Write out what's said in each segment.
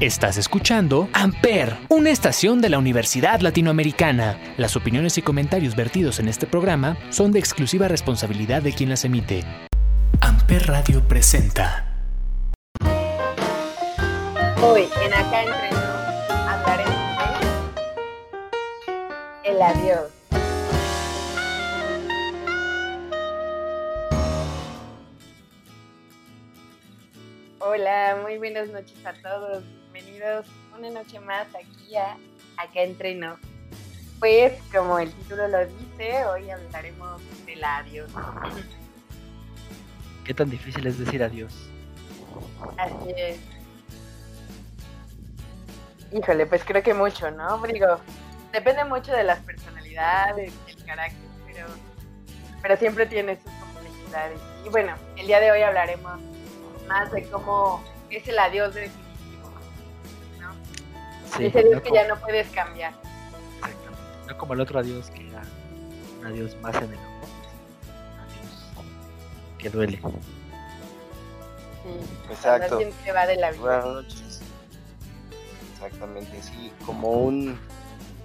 Estás escuchando Amper, una estación de la Universidad Latinoamericana. Las opiniones y comentarios vertidos en este programa son de exclusiva responsabilidad de quien las emite. Amper Radio presenta. Hoy en Acá hablaremos el adiós. Hola, muy buenas noches a todos. Bienvenidos una noche más aquí a Acá Entre Nos. Pues, como el título lo dice, hoy hablaremos del adiós. ¿Qué tan difícil es decir adiós? Así es. Híjole, pues creo que mucho, ¿no? Digo, depende mucho de las personalidades, del carácter, pero, pero siempre tiene sus complejidades. Y bueno, el día de hoy hablaremos más de cómo es el adiós ¿no? Sí, Ese no que como- ya no puedes cambiar. Exactamente. No como el otro adiós que era un adiós más en el amor. Adiós que duele. Sí, Exacto. Se va de la vida. Buenas noches. Exactamente, sí, como un,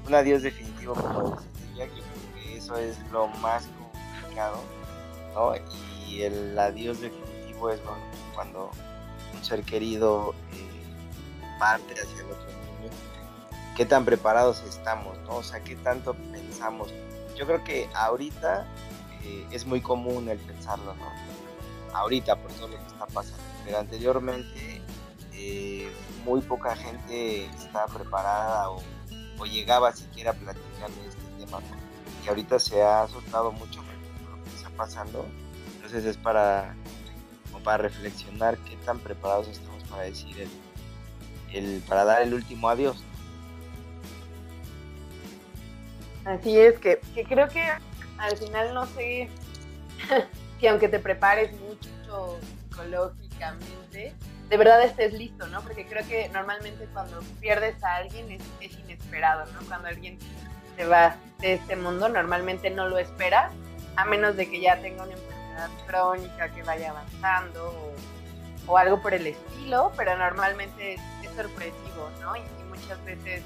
un adiós definitivo, como Jackie, porque eso es lo más complicado, ¿no? Y el adiós definitivo es bueno, cuando un ser querido eh, parte hacia el otro. ¿Qué tan preparados estamos, no? O sea, ¿qué tanto pensamos? Yo creo que ahorita eh, es muy común el pensarlo, ¿no? Ahorita por todo lo que está pasando, pero anteriormente eh, muy poca gente estaba preparada o, llegaba siquiera a platicar de este tema. ¿no? Y ahorita se ha soltado mucho con lo que está pasando. Entonces es para, como para reflexionar qué tan preparados estamos para decir el, el para dar el último adiós. Así es, que, que creo que al final no sé si aunque te prepares mucho psicológicamente, de verdad estés listo, ¿no? Porque creo que normalmente cuando pierdes a alguien es, es inesperado, ¿no? Cuando alguien se va de este mundo, normalmente no lo espera, a menos de que ya tenga una enfermedad crónica que vaya avanzando o, algo por el estilo, pero normalmente es, es sorpresivo, ¿no? Y muchas veces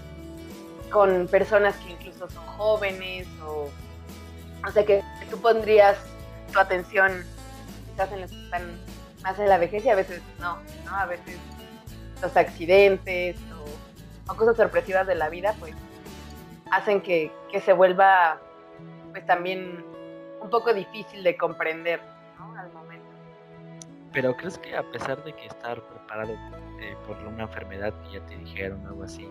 con personas que incluso son jóvenes o, o sea, que tú pondrías tu atención quizás en los que están más en la vejez y a veces no, ¿no? A veces los accidentes o, cosas sorpresivas de la vida, pues hacen que, que se vuelva, pues también un poco difícil de comprender, ¿no? Al momento. Pero ¿crees que a pesar de que estar preparado eh, por una enfermedad que ya te dijeron algo así,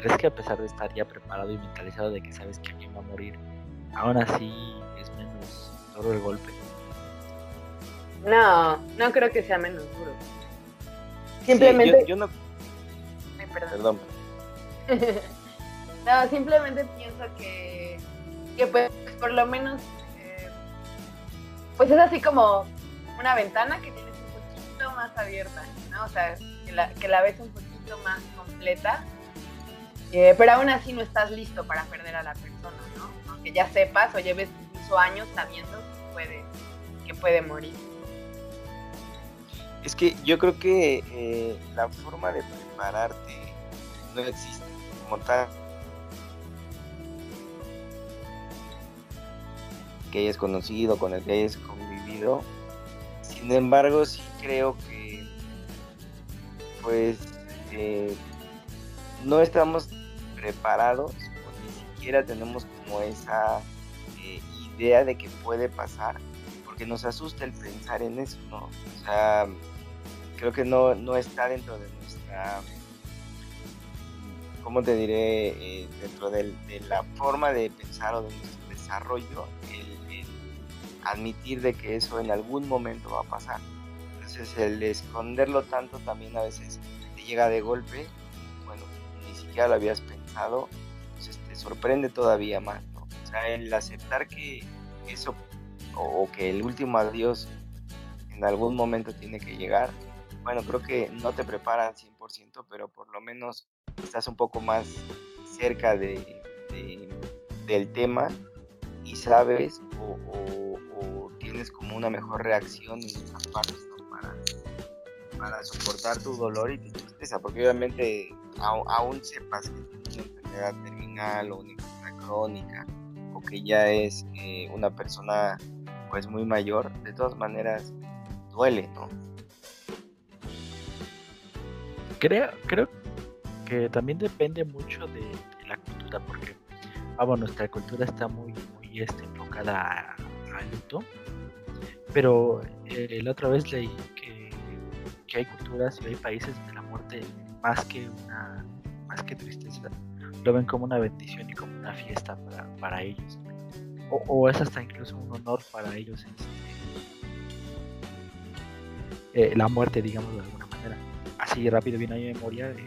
¿crees que a pesar de estar ya preparado y mentalizado de que sabes que alguien va a morir, aún así es menos duro el golpe? No, no creo que sea menos duro. Sí, Simplemente, yo, yo no, Ay, perdón. perdón, no, simplemente pienso que, que pues por lo menos, eh, pues es así como una ventana que tienes un poquito más abierta, ¿no? O sea, que la, que la ves un poquito más completa, eh, pero aún así no estás listo para perder a la persona, ¿no? Aunque ya sepas o lleves incluso años sabiendo que puede, que puede morir. Es que yo creo que eh, la forma de prepararte no existe como tal. Que hayas conocido, con el que hayas convivido. Sin embargo, sí creo que, pues, eh, no estamos preparados o ni siquiera tenemos como esa eh, idea de que puede pasar porque nos asusta el pensar en eso, ¿no? O sea, creo que no, no está dentro de nuestra, ¿cómo te diré? Eh, dentro de la forma de pensar o de nuestro desarrollo, el, el admitir de que eso en algún momento va a pasar. Entonces el esconderlo tanto también a veces te llega de golpe, bueno, ni siquiera lo habías pensado, entonces te sorprende todavía más, ¿no? O sea, el aceptar que eso o, que el último adiós en algún momento tiene que llegar, bueno, creo que no te preparan 100%, pero por lo menos estás un poco más cerca de, de- del tema y sabes o, tienes como una mejor reacción en esas partes para, para soportar tu dolor y tu tristeza, porque obviamente aún sepas que enfermedad terminal o una enfermedad crónica o que ya es eh, una persona pues muy mayor, de todas maneras duele, ¿no? Creo, creo que también depende mucho de, la cultura, porque vamos, nuestra cultura está muy, muy este, enfocada al luto, pero eh, la otra vez leí que, que, hay culturas y hay países donde la muerte más que una más que tristeza lo ven como una bendición y como una fiesta para, para ellos. O, es hasta incluso un honor para ellos este, eh, la muerte digamos de alguna manera. Así rápido viene a mi memoria de,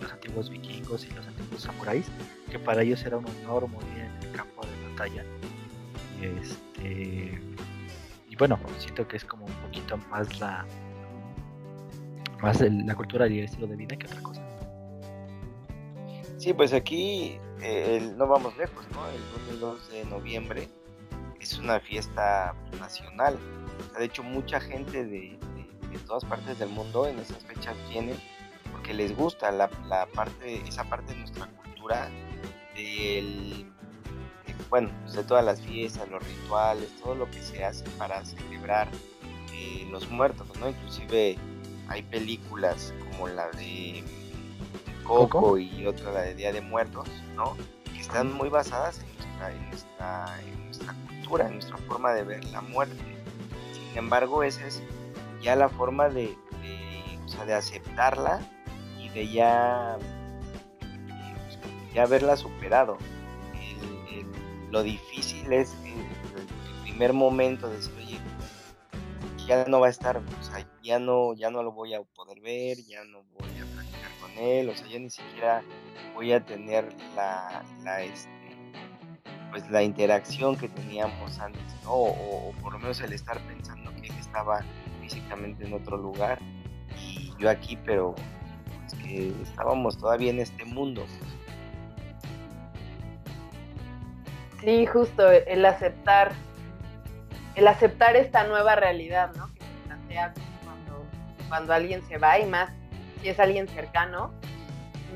los antiguos vikingos y los antiguos samuráis que para ellos era un honor morir en el campo de batalla. Este y bueno siento que es como un poquito más la más la cultura y el estilo de vida que otra cosa Sí, pues aquí eh, no vamos lejos, ¿no? El 2 de noviembre es una fiesta nacional. de hecho, mucha gente de, todas partes del mundo en esas fechas viene porque les gusta la, parte, esa parte de nuestra cultura, del, bueno, pues de todas las fiestas, los rituales, todo lo que se hace para celebrar eh, los muertos, ¿no? Inclusive hay películas como la de Coco, y otra la de Día de Muertos, ¿no? Que están muy basadas en nuestra, cultura, en nuestra forma de ver la muerte. Sin embargo, esa es ya la forma de, de, aceptarla y de ya, ya haberla superado. lo difícil es el, el, primer momento de decir, oye, ya no va a estar, o sea, ya no, ya no lo voy a poder ver, ya no voy a él, o sea, ya ni siquiera voy a tener la, este, pues la interacción que teníamos antes, o, por lo menos el estar pensando que estaba físicamente en otro lugar y yo aquí, pero pues, que estábamos todavía en este mundo. Sí, justo el aceptar, el aceptar esta nueva realidad, ¿no? Que se plantea cuando, cuando alguien se va y más si es alguien cercano,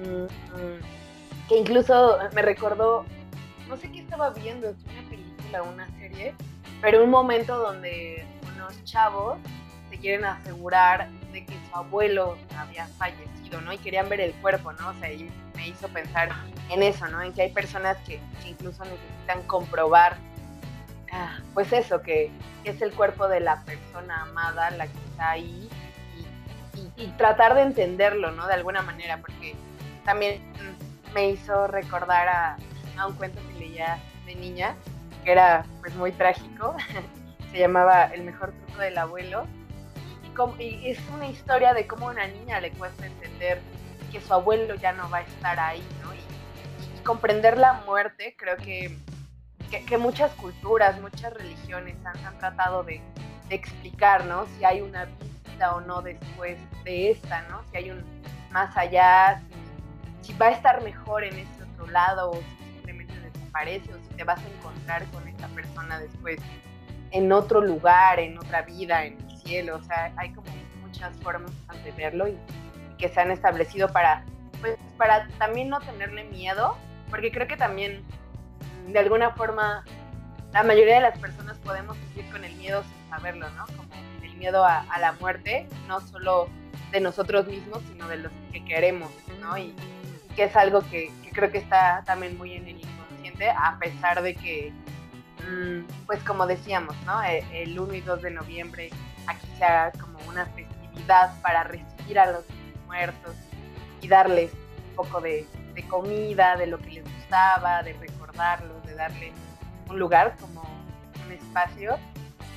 mm, mm, que incluso me recordó, no sé qué estaba viendo, es una película una serie, pero un momento donde unos chavos se quieren asegurar de que su abuelo había fallecido, ¿no? Y querían ver el cuerpo, ¿no? O sea, y me hizo pensar en eso, ¿no? En que hay personas que, incluso necesitan comprobar, ah, pues eso, que es el cuerpo de la persona amada la que está ahí y, tratar de entenderlo, ¿no? De alguna manera, porque también me hizo recordar a, un cuento que leía de niña, que era pues muy trágico, se llamaba El mejor truco del abuelo, y, es una historia de cómo a una niña le cuesta entender que su abuelo ya no va a estar ahí, ¿no? Y, comprender la muerte, creo que, que, muchas culturas, muchas religiones han, tratado de, de, explicar, ¿no? Si hay una vida o no después de esta, ¿no? Si hay un más allá, si, va a estar mejor en este otro lado o si simplemente desaparece o si te vas a encontrar con esta persona después en otro lugar, en otra vida, en el cielo. O sea, hay como muchas formas de verlo y, que se han establecido para, pues, para también no tenerle miedo, porque creo que también de alguna forma la mayoría de las personas podemos vivir con el miedo sin saberlo, ¿no? Miedo a, la muerte, no solo de nosotros mismos, sino de los que queremos, ¿no? Y, que es algo que, creo que está también muy en el inconsciente, a pesar de que, mm, pues como decíamos, ¿no? E, el, 1 y 2 de noviembre aquí se haga como una festividad para recibir a los muertos y darles un poco de, de comida, de lo que les gustaba, de recordarlos, de darles un lugar como un espacio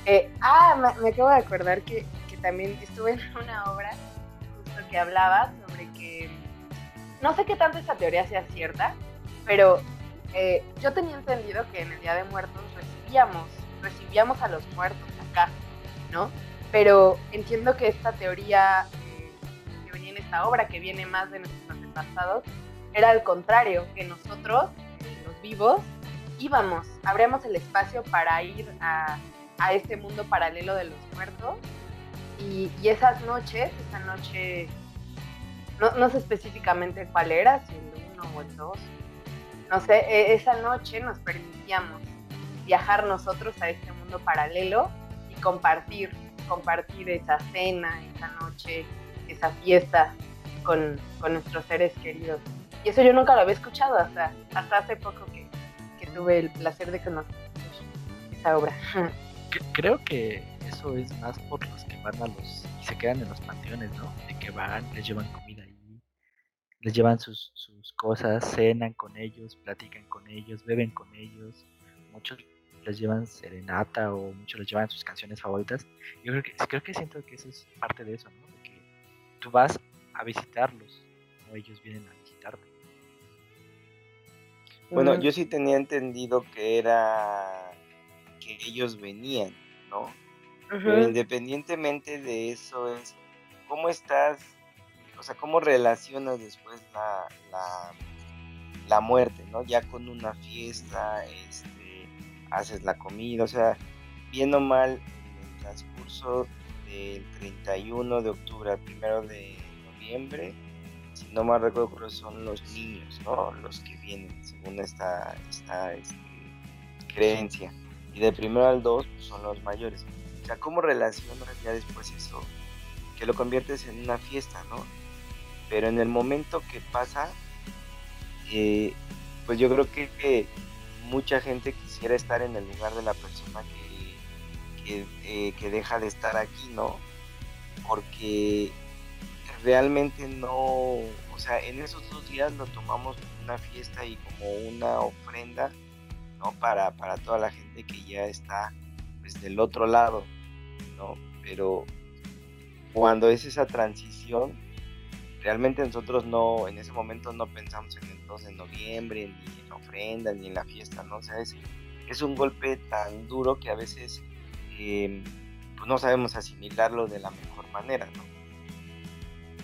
eh, ah, me, acabo de acordar que, también estuve en una obra justo que hablaba sobre que, no sé qué tanto esa teoría sea cierta, pero eh, yo tenía entendido que en el Día de Muertos recibíamos, recibíamos a los muertos acá, ¿no? Pero entiendo que esta teoría eh, que venía en esta obra, que viene más de nuestros antepasados, era al contrario, que nosotros, los vivos, íbamos, abríamos el espacio para ir a a este mundo paralelo de los muertos. Y, esas noches, esa noche no, no sé específicamente cuál era, si el uno o el dos. No sé, e, esa noche nos permitíamos viajar nosotros a este mundo paralelo y compartir, compartir esa cena, esa noche, esa fiesta con, con nuestros seres queridos. Y eso yo nunca lo había escuchado hasta, hasta hace poco que, que tuve el placer de conocer esa obra. Creo que eso es más por los que van a los y se quedan en los panteones, ¿no? De que van, les llevan comida ahí, les llevan sus, sus cosas, cenan con ellos, platican con ellos, beben con ellos. Muchos les llevan serenata o muchos les llevan sus canciones favoritas. Yo creo que, creo que siento que eso es parte de eso, ¿no? De que tú vas a visitarlos, o ellos vienen a visitarte. Bueno, yo sí tenía entendido que era que ellos venían, ¿no? Pero independientemente de eso es cómo estás, o sea, cómo relacionas después la, la, la muerte, ¿no? Ya con una fiesta, este, haces la comida, o sea, bien o mal, en el transcurso del 31 de octubre al 1 de noviembre, si no mal recuerdo, son los niños, ¿no? Los que vienen, según esta, esta este, creencia. Y de primero al 2 pues, son los mayores. O sea, ¿cómo relacionas ya después eso? Que lo conviertes en una fiesta, ¿no? Pero en el momento que pasa, eh, pues yo creo que, mucha gente quisiera estar en el lugar de la persona que, que, eh, que deja de estar aquí, ¿no? Porque realmente no, o sea, en esos dos días lo tomamos como una fiesta y como una ofrenda, ¿no? Para, para toda la gente que ya está pues del otro lado, ¿no? Pero cuando es esa transición, realmente nosotros no, en ese momento no pensamos en 2 de noviembre, ni en la ofrenda, ni en la fiesta, ¿no? O sea, es, es un golpe tan duro que a veces eh, pues no sabemos asimilarlo de la mejor manera, ¿no?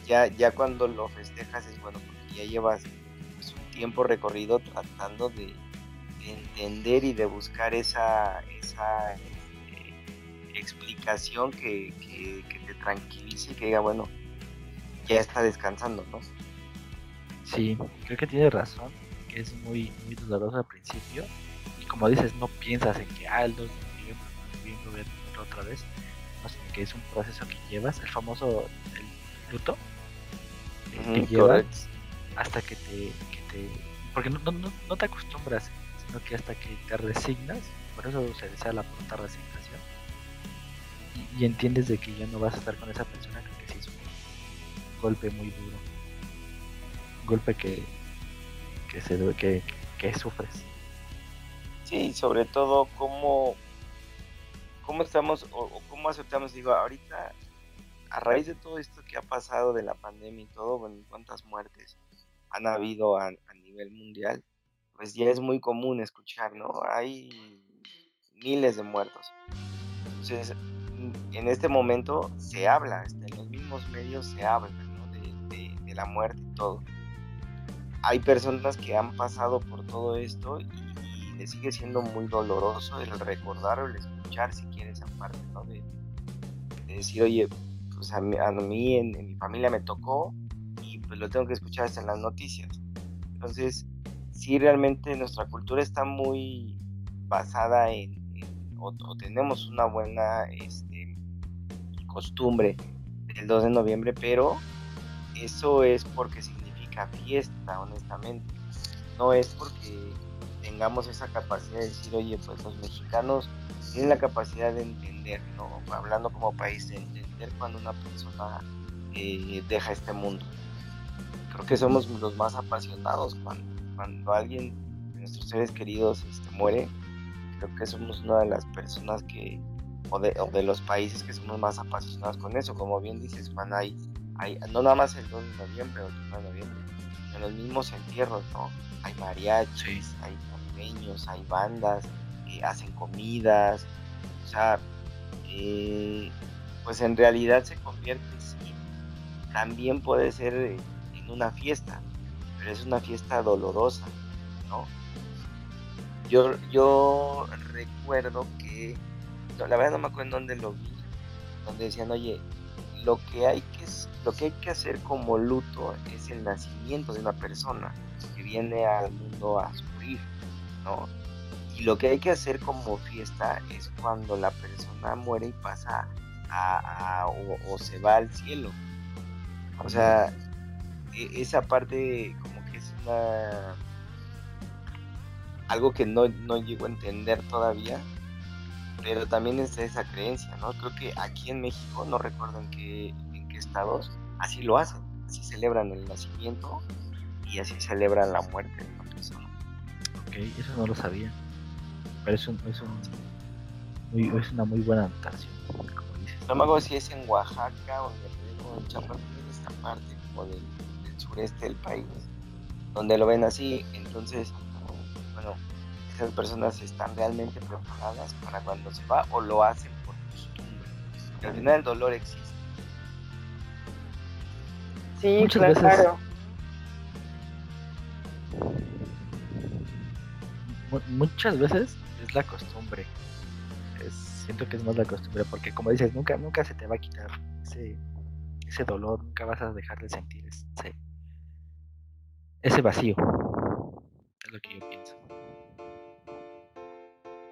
ya, ya cuando lo festejas es bueno porque ya llevas pues, un tiempo recorrido tratando de, entender y de buscar esa, esa este, explicación que, te tranquilice y que diga, bueno, ya está descansando, ¿no? Sí, creo que tiene razón, que es muy, muy doloroso al principio. Y como dices, no piensas en que, ah, el 2 de otra vez, no, sé, que es un proceso que llevas, el famoso el luto, que llevas hasta que te, que te porque no, no, no, te acostumbras, sino que hasta que te resignas, por eso se desea la pronta resignación, y, entiendes de que ya no vas a estar con esa persona, que sí es un golpe muy duro, un golpe que, que, se, que, que sufres. Sí, sobre todo cómo, cómo estamos o, o cómo aceptamos, digo, ahorita a raíz de todo esto que ha pasado de la pandemia y todo, bueno, cuántas muertes han habido a, nivel mundial, pues ya es muy común escuchar, ¿no? Hay miles de muertos. Entonces, en este momento se habla, este, en los mismos medios se habla, ¿no? de, de, la muerte y todo. Hay personas que han pasado por todo esto y, y le sigue siendo muy doloroso el recordar o el escuchar si quieres esa parte, ¿no? De, de decir, oye, pues a mí, en, mi familia me tocó y pues lo tengo que escuchar hasta en las noticias. Entonces, sí realmente nuestra cultura está muy basada en, o, tenemos una buena este, costumbre del 2 de noviembre, pero eso es porque significa fiesta, honestamente. No es porque tengamos esa capacidad de decir, oye, pues los mexicanos tienen la capacidad de entender, ¿no? hablando como país, de entender cuando una persona eh, deja este mundo. Creo que somos los más apasionados cuando, cuando alguien de nuestros seres queridos este, muere. Creo que somos una de las personas que, o de, o de, los países que somos más apasionados con eso. Como bien dices, Juan, hay, hay no nada más el 2 de noviembre o el 1 de noviembre, en los mismos entierros, ¿no? Hay mariachis, hay niños, hay bandas, hacen comidas, o sea, eh, pues en realidad se convierte, sí, también puede ser en una fiesta, pero es una fiesta dolorosa, ¿no? Yo, yo recuerdo que, la verdad no me acuerdo en dónde lo vi, donde decían, oye, lo que hay que lo que hay que hacer como luto es el nacimiento de una persona que viene al mundo a sufrir, ¿no? Y lo que hay que hacer como fiesta es cuando la persona muere y pasa a, o, se va al cielo. O sea, e, esa parte una algo que no, no llego a entender todavía, pero también es esa creencia, ¿no? Creo que aquí en México, no recuerdo en qué, en qué estados, así lo hacen, así celebran el nacimiento y así celebran la muerte de una persona. Ok, eso no lo sabía, pero es, un, es, un, muy, es una muy buena anotación, como dices. No me acuerdo si es en Oaxaca o en Chiapas, en esta parte como del, del sureste del país, donde lo ven así, entonces, bueno, esas personas están realmente preparadas para cuando se va o lo hacen por costumbre. Al final el dolor existe. Sí, Muchas veces, claro. Muchas veces es la costumbre. siento que es más la costumbre porque como dices, nunca, nunca se te va a quitar ese, ese dolor, nunca vas a dejar de sentir ese, ese vacío. Es lo que yo pienso.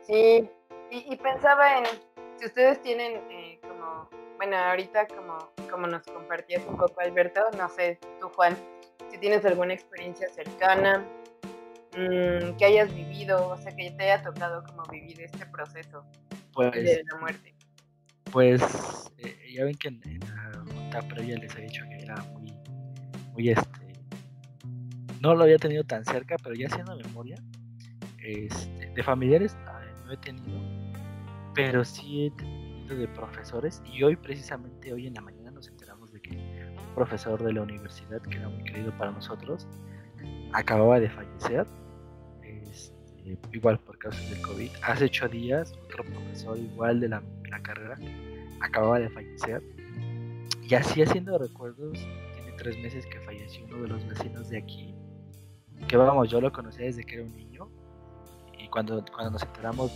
Sí, y, pensaba en si ustedes tienen eh, como, bueno, ahorita como, como nos compartías un poco Alberto, no sé, tú Juan, si tienes alguna experiencia cercana mm, que hayas vivido, o sea, que te haya tocado como vivir este proceso pues, de la muerte. Pues eh, ya ven que en, la junta previa les he dicho que era muy, muy este, no lo había tenido tan cerca, pero ya haciendo memoria, este, de familiares he tenido, pero sí he tenido de profesores y hoy precisamente hoy en la mañana nos enteramos de que un profesor de la universidad que era muy querido para nosotros acababa de fallecer, este, igual por causas del COVID. Hace ocho días otro profesor igual de la, carrera acababa de fallecer y así haciendo recuerdos, tiene tres meses que falleció uno de los vecinos de aquí, que vamos, yo lo conocía desde que era un niño cuando, cuando nos enteramos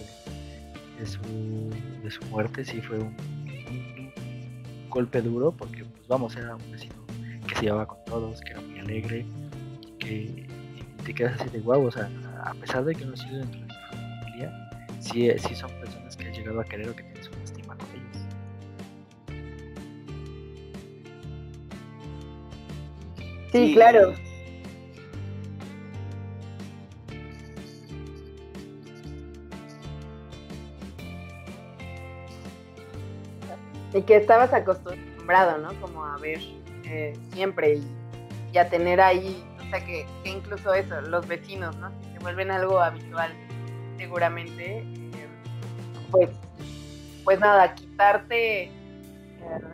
de, su, de su muerte, sí fue un, golpe duro, porque, pues vamos, era un vecino que se llevaba con todos, que era muy alegre, que te quedas así de guau, o sea, a pesar de que no ha sido dentro de mi familia, sí, sí son personas que han llegado a querer o que tienes una estima con ellos. Sí, claro. Y que estabas acostumbrado, ¿no? Como a ver eh, siempre y, a tener ahí, o sea, que, incluso eso, los vecinos, ¿no? Se vuelven algo habitual, seguramente. Eh, pues, pues nada, quitarte eh,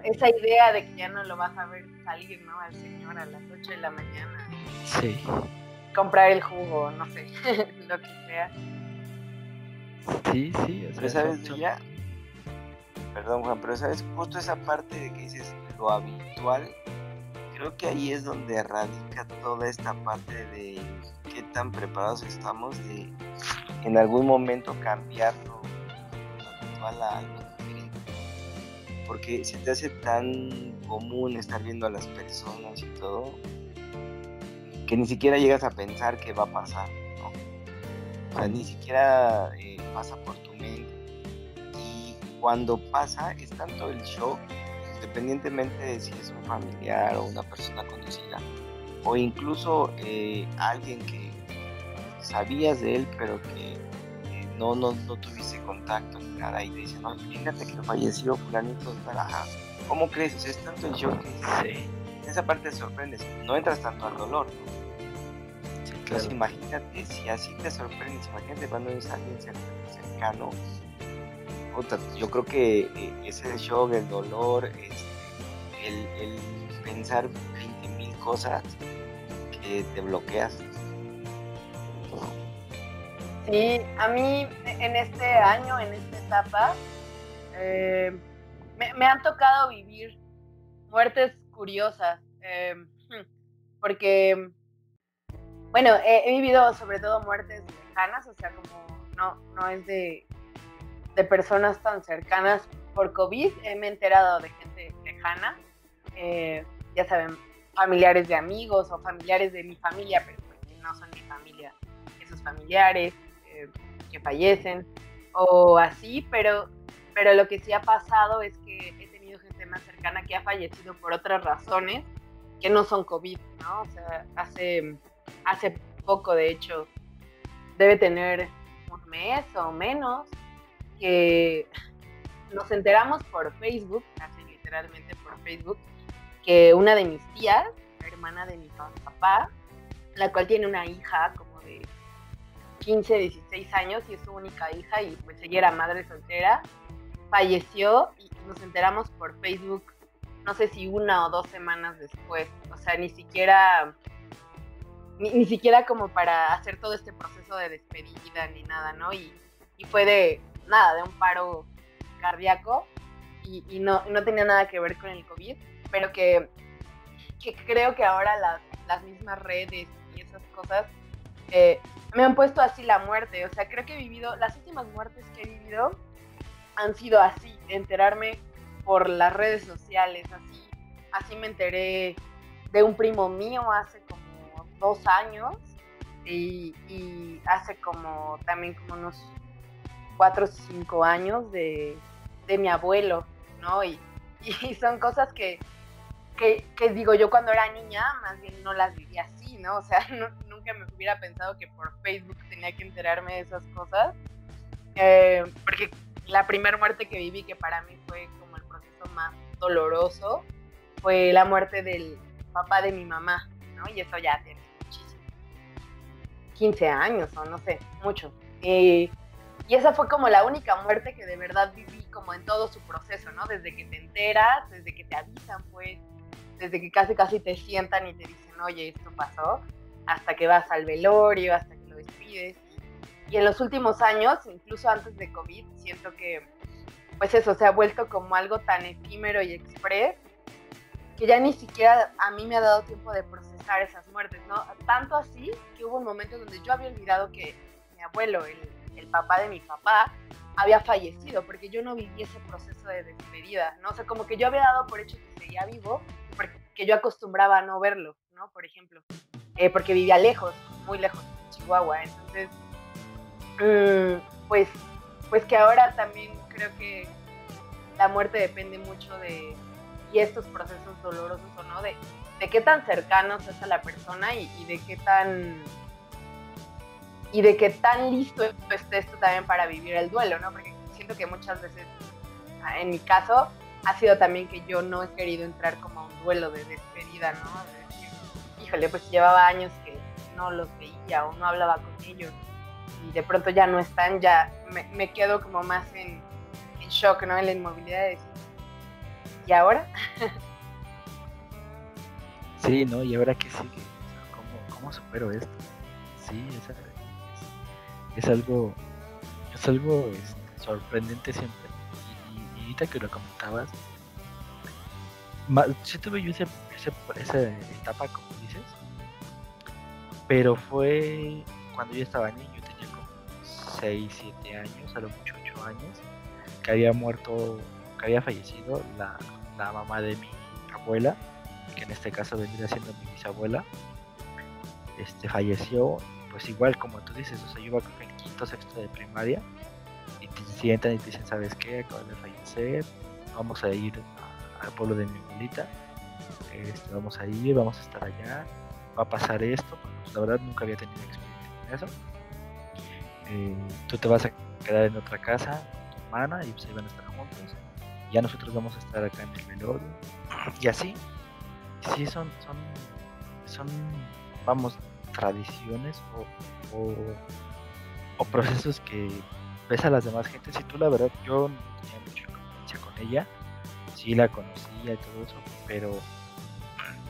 esa idea de que ya no lo vas a ver salir, ¿no? Al señor a las 8 de la mañana. Sí. Comprar el jugo, no sé, lo que sea. Sí, sí, o sea, ¿sabes ya? Perdón, Juan, pero sabes, justo esa parte de que dices lo habitual, creo que ahí es donde radica toda esta parte de qué tan preparados estamos de en algún momento cambiar lo, habitual a algo diferente. Porque se te hace tan común estar viendo a las personas y todo, que ni siquiera llegas a pensar qué va a pasar, ¿no? O sea, ni siquiera eh, pasa por tu cuando pasa es tanto el shock, independientemente de si es un familiar o una persona conocida, o incluso eh, alguien que sabías de él pero que eh, no, no, no tuviste contacto ni nada y te dicen, no, fíjate que falleció fulanito, ¿cómo crees? es tanto el shock que esa parte te sorprendes, no entras tanto al dolor, Entonces imagínate, si así te sorprendes, imagínate cuando es alguien cercano yo creo que eh, ese shock, el dolor, este, el, pensar 20 mil cosas que te bloqueas. Sí, a mí en este año, en esta etapa, eh, me, han tocado vivir muertes curiosas, eh, porque, bueno, he, he, vivido sobre todo muertes lejanas, o sea, como no, no es de de personas tan cercanas por COVID. Me he enterado de gente lejana, eh, ya saben, familiares de amigos o familiares de mi familia, pero pues que no son mi familia, esos familiares eh, que fallecen o así, pero, pero lo que sí ha pasado es que he tenido gente más cercana que ha fallecido por otras razones que no son COVID, ¿no? O sea, hace, hace poco, de hecho, debe tener un mes o menos, que nos enteramos por Facebook, así literalmente por Facebook, que una de mis tías, hermana de mi papá, la cual tiene una hija como de 15, 16 años y es su única hija y pues ella era madre soltera, falleció y nos enteramos por Facebook, no sé si una o dos semanas después, o sea, ni siquiera, ni, siquiera como para hacer todo este proceso de despedida ni nada, ¿no? Y, y fue de, nada, de un paro cardíaco y, y no, no tenía nada que ver con el COVID pero que, que creo que ahora las, las, mismas redes y esas cosas eh, me han puesto así la muerte. O sea, creo que he vivido, las últimas muertes que he vivido han sido así, enterarme por las redes sociales, así, así me enteré de un primo mío hace como dos años y, y hace como también como unos cuatro o cinco años de, de mi abuelo, ¿no? Y, y son cosas que, que, digo, yo cuando era niña más bien no las vivía así, ¿no? O sea, nunca me hubiera pensado que por Facebook tenía que enterarme de esas cosas. Eh, porque la primera muerte que viví, que para mí fue como el proceso más doloroso, fue la muerte del papá de mi mamá, ¿no? Y eso ya tiene muchísimo. 15 años o no sé, mucho. Y esa fue como la única muerte que de verdad viví como en todo su proceso, ¿no? Desde que te enteras, desde que te avisan, pues, desde que casi casi te sientan y te dicen, oye, esto pasó, hasta que vas al velorio, hasta que lo despides. Y en los últimos años, incluso antes de COVID, siento que, pues eso, se ha vuelto como algo tan efímero y express que ya ni siquiera a mí me ha dado tiempo de procesar esas muertes, ¿no? Tanto así que hubo un momento donde yo había olvidado que mi abuelo, el, el papá de mi papá, había fallecido, porque yo no viví ese proceso de despedida, ¿no? O sea, como que yo había dado por hecho que seguía vivo, porque yo acostumbraba a no verlo, ¿no? Por ejemplo, eh, porque vivía lejos, muy lejos, en Chihuahua. Entonces, mm, pues, pues que ahora también creo que la muerte depende mucho de, y estos procesos dolorosos o no, de, de qué tan cercanos es a la persona y, y de qué tan y de qué tan listo esté esto también para vivir el duelo, ¿no? Porque siento que muchas veces, en mi caso, ha sido también que yo no he querido entrar como a un duelo de despedida, ¿no? De decir, híjole, pues llevaba años que no los veía o no hablaba con ellos y de pronto ya no están, ya me, quedo como más en, shock, ¿no? En la inmovilidad de decir, ¿y ahora? Sí, ¿no? ¿Y ahora qué sigue? ¿Cómo, cómo supero esto? Sí, es, es, algo, es algo sorprendente siempre. Que lo comentabas, sí tuve yo ese, esa etapa, como dices, pero fue cuando yo estaba niño, tenía como 6, 7 años, a lo mucho 8 años, que había muerto, que había fallecido la, la mamá de mi abuela, que en este caso vendría siendo mi bisabuela, este, falleció, pues igual como tú dices, o sea, yo iba con el quinto, sexto de primaria, y te sientan y te dicen, ¿sabes qué? Acaba de fallecer, vamos a ir al pueblo de mi abuelita, este, vamos a ir, vamos a estar allá, va a pasar esto, pues, la verdad nunca había tenido experiencia en eso. Eh, tú te vas a quedar en otra casa, tu hermana, y pues ahí van a estar juntos. Ya nosotros vamos a estar acá en el velorio. Y así, sí son, son, son, vamos, tradiciones o, o procesos que ves a las demás gentes. Y tú la verdad yo no tenía mucha confianza con ella, sí la conocía y todo eso, pero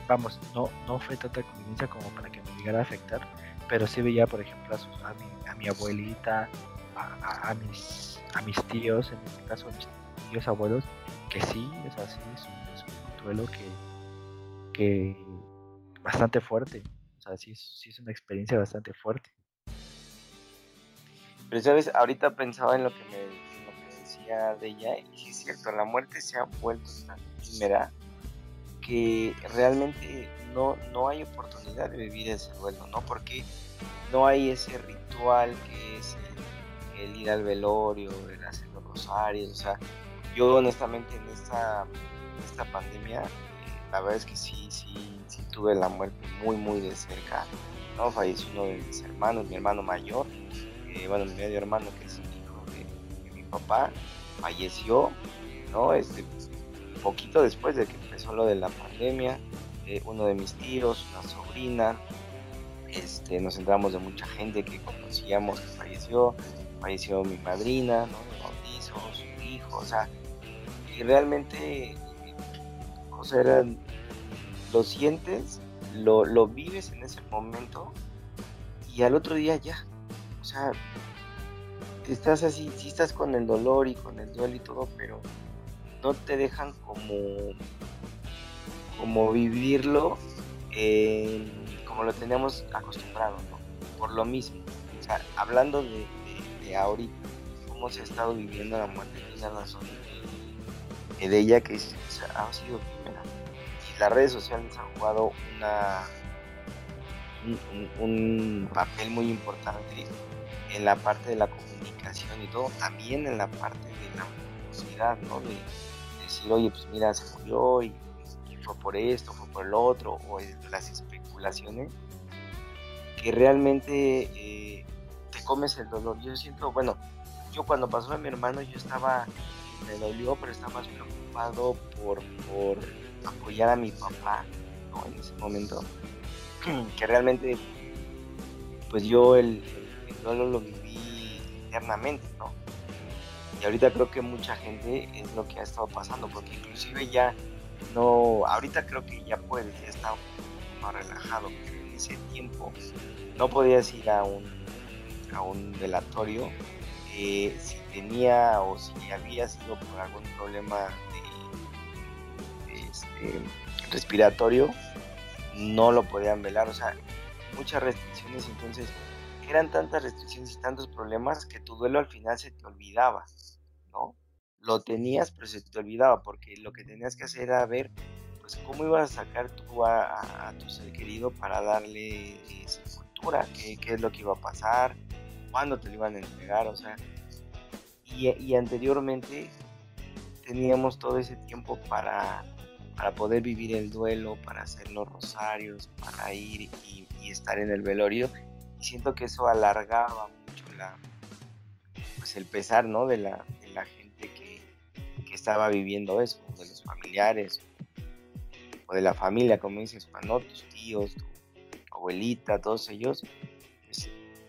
vamos, no, no fue tanta convivencia como para que me llegara a afectar, pero sí veía por ejemplo a, sus, a, mi, a mi abuelita, a, mis, a mis tíos, en este caso a mis tíos abuelos, que sí, es así, es un, duelo que, que bastante fuerte, o sea, sí, sí es una experiencia bastante fuerte. Pero, ¿sabes? Ahorita pensaba en lo que me decía de ella, y sí es cierto, la muerte se ha vuelto tan primera que realmente no, no hay oportunidad de vivir ese duelo, ¿no? Porque no hay ese ritual que es el, ir al velorio, el hacer los rosarios, o sea, yo honestamente en esta, esta pandemia, la verdad es que sí, sí, sí tuve la muerte muy, muy de cerca, ¿no? Falleció uno de mis hermanos, mi hermano mayor, eh, bueno, mi medio hermano que es hijo de, mi papá, falleció, ¿no? Este, poquito después de que empezó lo de la pandemia, eh, uno de mis tíos, una sobrina, este, nos enteramos de mucha gente que conocíamos que falleció, falleció mi madrina, ¿no? Bautizo, su hijo, o sea, y realmente, o sea, lo sientes, lo, lo vives en ese momento y al otro día ya, o sea, estás así, sí estás con el dolor y con el duelo y todo, pero no te dejan como, como vivirlo como lo teníamos acostumbrado, ¿no? Por lo mismo. O sea, hablando de, ahorita, cómo se ha estado viviendo la muerte de una razón de ella que ha sido primera. Y las redes sociales han jugado una un, papel muy importante en la parte de la comunicación y todo, también en la parte de la velocidad, ¿no? De, decir, oye, pues mira, se murió y, fue por esto, fue por el otro, o las especulaciones, que realmente eh, te comes el dolor. Yo siento, bueno, yo cuando pasó a mi hermano, yo estaba, me dolió, pero estaba más preocupado por, por apoyar a mi papá. En ese momento, que realmente, pues yo el, el lo viví internamente, ¿no? Y ahorita creo que mucha gente es lo que ha estado pasando, porque inclusive ya no, ahorita creo que ya puedes, ya está más relajado, pero en ese tiempo no podías ir a un, a un velatorio eh, si tenía o si había sido por algún problema este, respiratorio, no lo podían velar, o sea, muchas restricciones, entonces eran tantas restricciones y tantos problemas que tu duelo al final se te olvidaba. ¿no? Lo tenías, pero se te olvidaba, porque lo que tenías que hacer era ver, pues, cómo ibas a sacar tú a, tu ser querido para darle sepultura, qué, qué es lo que iba a pasar, cuándo te lo iban a entregar, o sea, y, anteriormente teníamos todo ese tiempo para, para poder vivir el duelo, para hacer los rosarios, para ir y, estar en el velorio. Y siento que eso alargaba mucho pues el pesar, ¿no? De la, gente que, estaba viviendo eso, de los familiares o de la familia, como dices, ¿no? tus tíos, tu abuelita, todos ellos,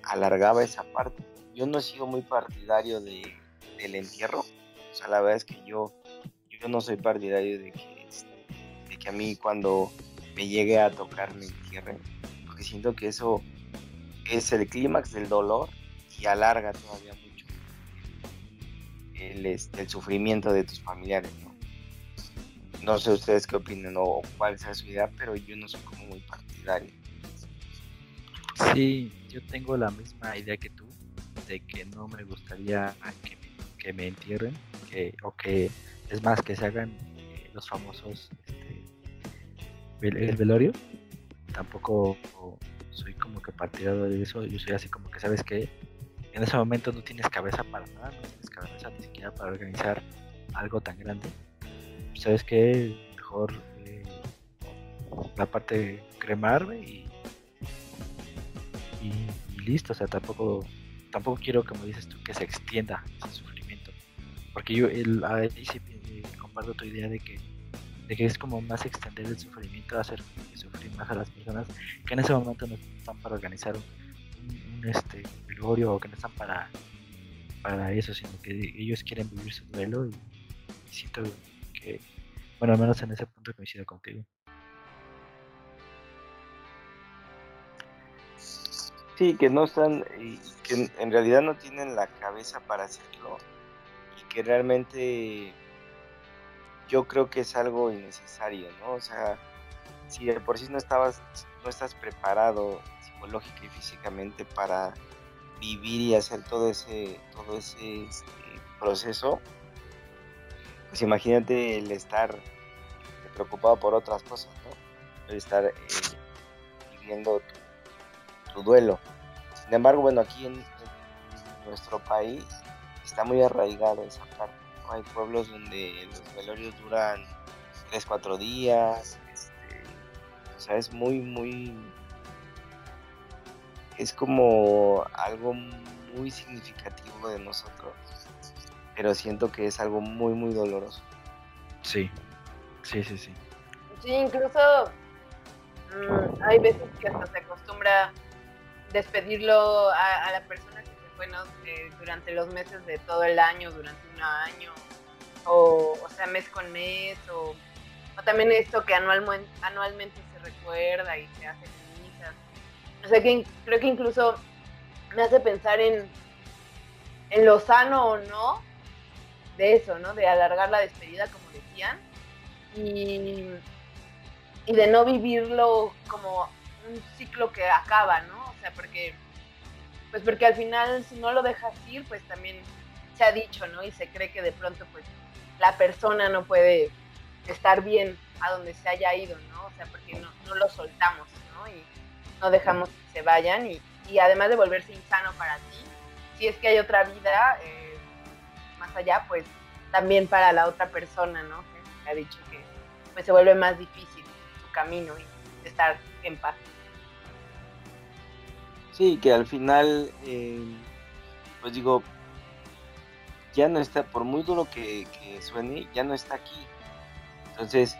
alargaba esa parte. Yo no he sido muy partidario de, del entierro, o sea, la verdad es que yo, yo no soy partidario de que, de que a mí cuando me llegue a tocar me entierren, porque siento que eso es el clímax del dolor y alarga todavía el, este, el sufrimiento de tus familiares, ¿no? No sé ustedes qué opinan o cuál sea su idea, pero yo no soy como muy partidario. Sí, yo tengo la misma idea que tú, de que no me gustaría que me, que entierren, que, o que es más que se hagan eh, los famosos este, el velorio. Tampoco soy como que partidario de eso, yo soy así como que, ¿sabes qué? en ese momento no tienes cabeza para nada, no tienes cabeza ni siquiera para organizar algo tan grande. ¿Sabes qué? Mejor eh, la parte cremarme y, listo, o sea, tampoco tampoco quiero, como dices tú, que se extienda ese sufrimiento. Porque yo el, ahí sí eh, comparto tu idea de que, de que es como más extender el sufrimiento, hacer sufrir más a las personas que en ese momento no están para organizar un, este velorio o que no están para, para eso, sino que ellos quieren vivir su duelo y, siento que, bueno, al menos en ese punto coincido contigo. Sí, que no están, y que en realidad no tienen la cabeza para hacerlo y que realmente yo creo que es algo innecesario, ¿no? O sea, si de por sí no estabas, no estás preparado psicológica y físicamente para vivir y hacer todo ese, todo ese este, proceso, pues imagínate el estar preocupado por otras cosas, ¿no? De estar eh, viviendo tu, duelo. Sin embargo, bueno, aquí en, nuestro país está muy arraigado esa parte. Hay pueblos donde los velorios duran 3, 4 días. Este, o sea, es muy, muy... Es como algo muy significativo de nosotros. Pero siento que es algo muy, muy doloroso. Sí, sí, sí, sí. Sí, incluso mm, hay veces que hasta se acostumbra despedirlo a, la persona que se fue durante los meses de todo el año, durante un año, o, o sea, mes con mes, o, también esto que anualmente, se recuerda y se hace misas. O sea, que creo que incluso me hace pensar en, en lo sano o no de eso, ¿no? De alargar la despedida, como decían, y, y de no vivirlo como un ciclo que acaba, ¿no? Sea, porque, pues porque al final si no lo dejas ir, pues también se ha dicho, ¿no? Y se cree que de pronto, pues, la persona no puede estar bien a donde se haya ido, ¿no? O sea, porque no, no lo soltamos, ¿no? Y no dejamos que se vayan y, y además de volverse insano para ti, si es que hay otra vida, eh, más allá, pues también para la otra persona, ¿no? Que ha dicho que pues, se vuelve más difícil su camino y estar en paz. Sí, que al final, eh, pues digo, ya no está, por muy duro que, suene, ya no está aquí. Entonces,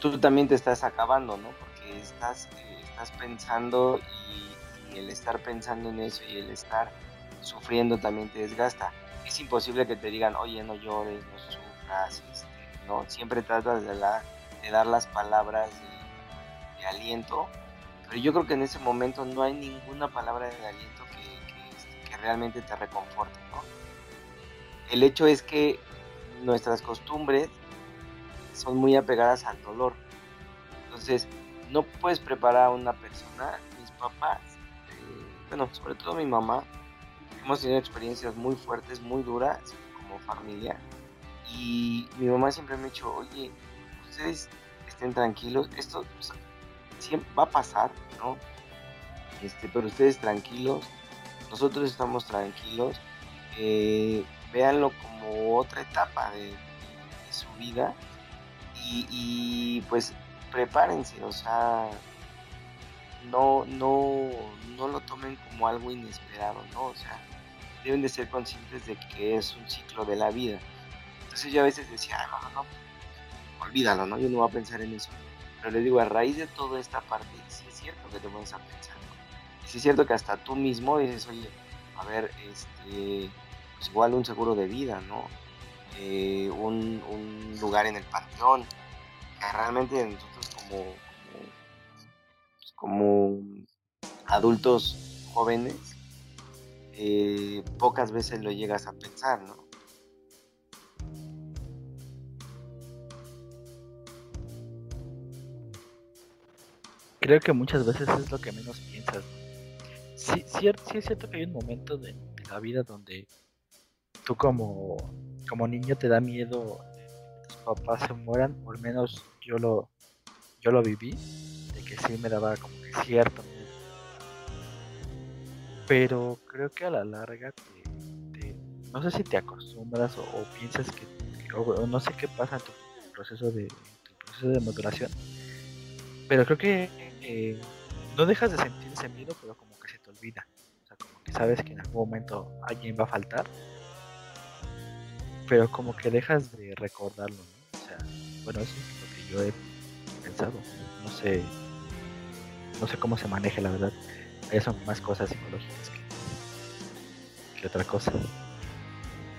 tú también te estás acabando, ¿no? Porque estás, eh, estás pensando y, el estar pensando en eso y el estar sufriendo también te desgasta. Es imposible que te digan, oye, no llores, no sufras, este, no, siempre tratas de, dar las palabras de, aliento, pero yo creo que en ese momento no hay ninguna palabra de aliento que, realmente te reconforte, ¿no? El hecho es que nuestras costumbres son muy apegadas al dolor. Entonces, no puedes preparar a una persona, mis papás, eh, bueno, sobre todo mi mamá, hemos tenido experiencias muy fuertes, muy duras como familia. Y mi mamá siempre me ha dicho, oye, ustedes estén tranquilos, esto siempre va a pasar, ¿no? Este, pero ustedes tranquilos, nosotros estamos tranquilos, eh, véanlo como otra etapa de, su vida y, pues prepárense, o sea, no, no, no lo tomen como algo inesperado, ¿no? O sea, deben de ser conscientes de que es un ciclo de la vida. Entonces yo a veces decía, no, no, no, olvídalo, ¿no? Yo no voy a pensar en eso. Pero les digo, a raíz de toda esta parte, sí es cierto que te pones a pensar. Y sí es cierto que hasta tú mismo dices, oye, a ver, este, pues igual un seguro de vida, ¿no? Eh, un, un, lugar en el panteón. Que realmente nosotros como, como, como adultos jóvenes eh, pocas veces lo llegas a pensar, ¿no? Creo que muchas veces es lo que menos piensas. Sí, sí, sí es cierto que hay un momento de, la vida donde tú como, como niño te da miedo que tus papás se mueran, o al menos yo lo, yo lo viví, de que sí me daba como que cierto pero creo que a la larga te, no sé si te acostumbras o, piensas que, o, no sé qué pasa en tu proceso de proceso de maduración pero creo que eh, no dejas de sentir ese miedo pero como que se te olvida o sea como que sabes que en algún momento alguien va a faltar pero como que dejas de recordarlo ¿no? o sea bueno eso es lo que yo he pensado no sé no sé cómo se maneja la verdad son más cosas psicológicas que, otra cosa.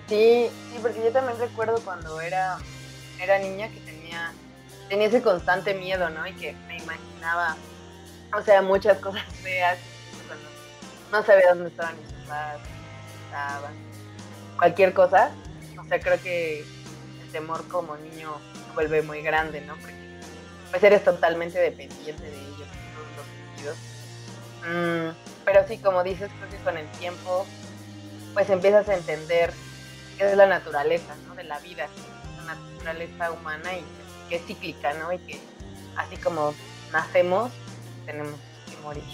Sí, sí, porque yo también recuerdo cuando era, era niña que tenía, tenía ese constante miedo, ¿no? Y que me imaginaba, o sea, muchas cosas feas, no sabía dónde estaban mis papás, estaban, cualquier cosa. O sea, creo que el temor como niño se vuelve muy grande, ¿no? Porque pues eres totalmente dependiente de ellos en todos los sentidos Mm, pero sí, como dices, creo que con el tiempo, pues empiezas a entender qué es la naturaleza, ¿no? De la vida, la naturaleza humana y que es cíclica, ¿no? Y que así como nacemos, tenemos que morir.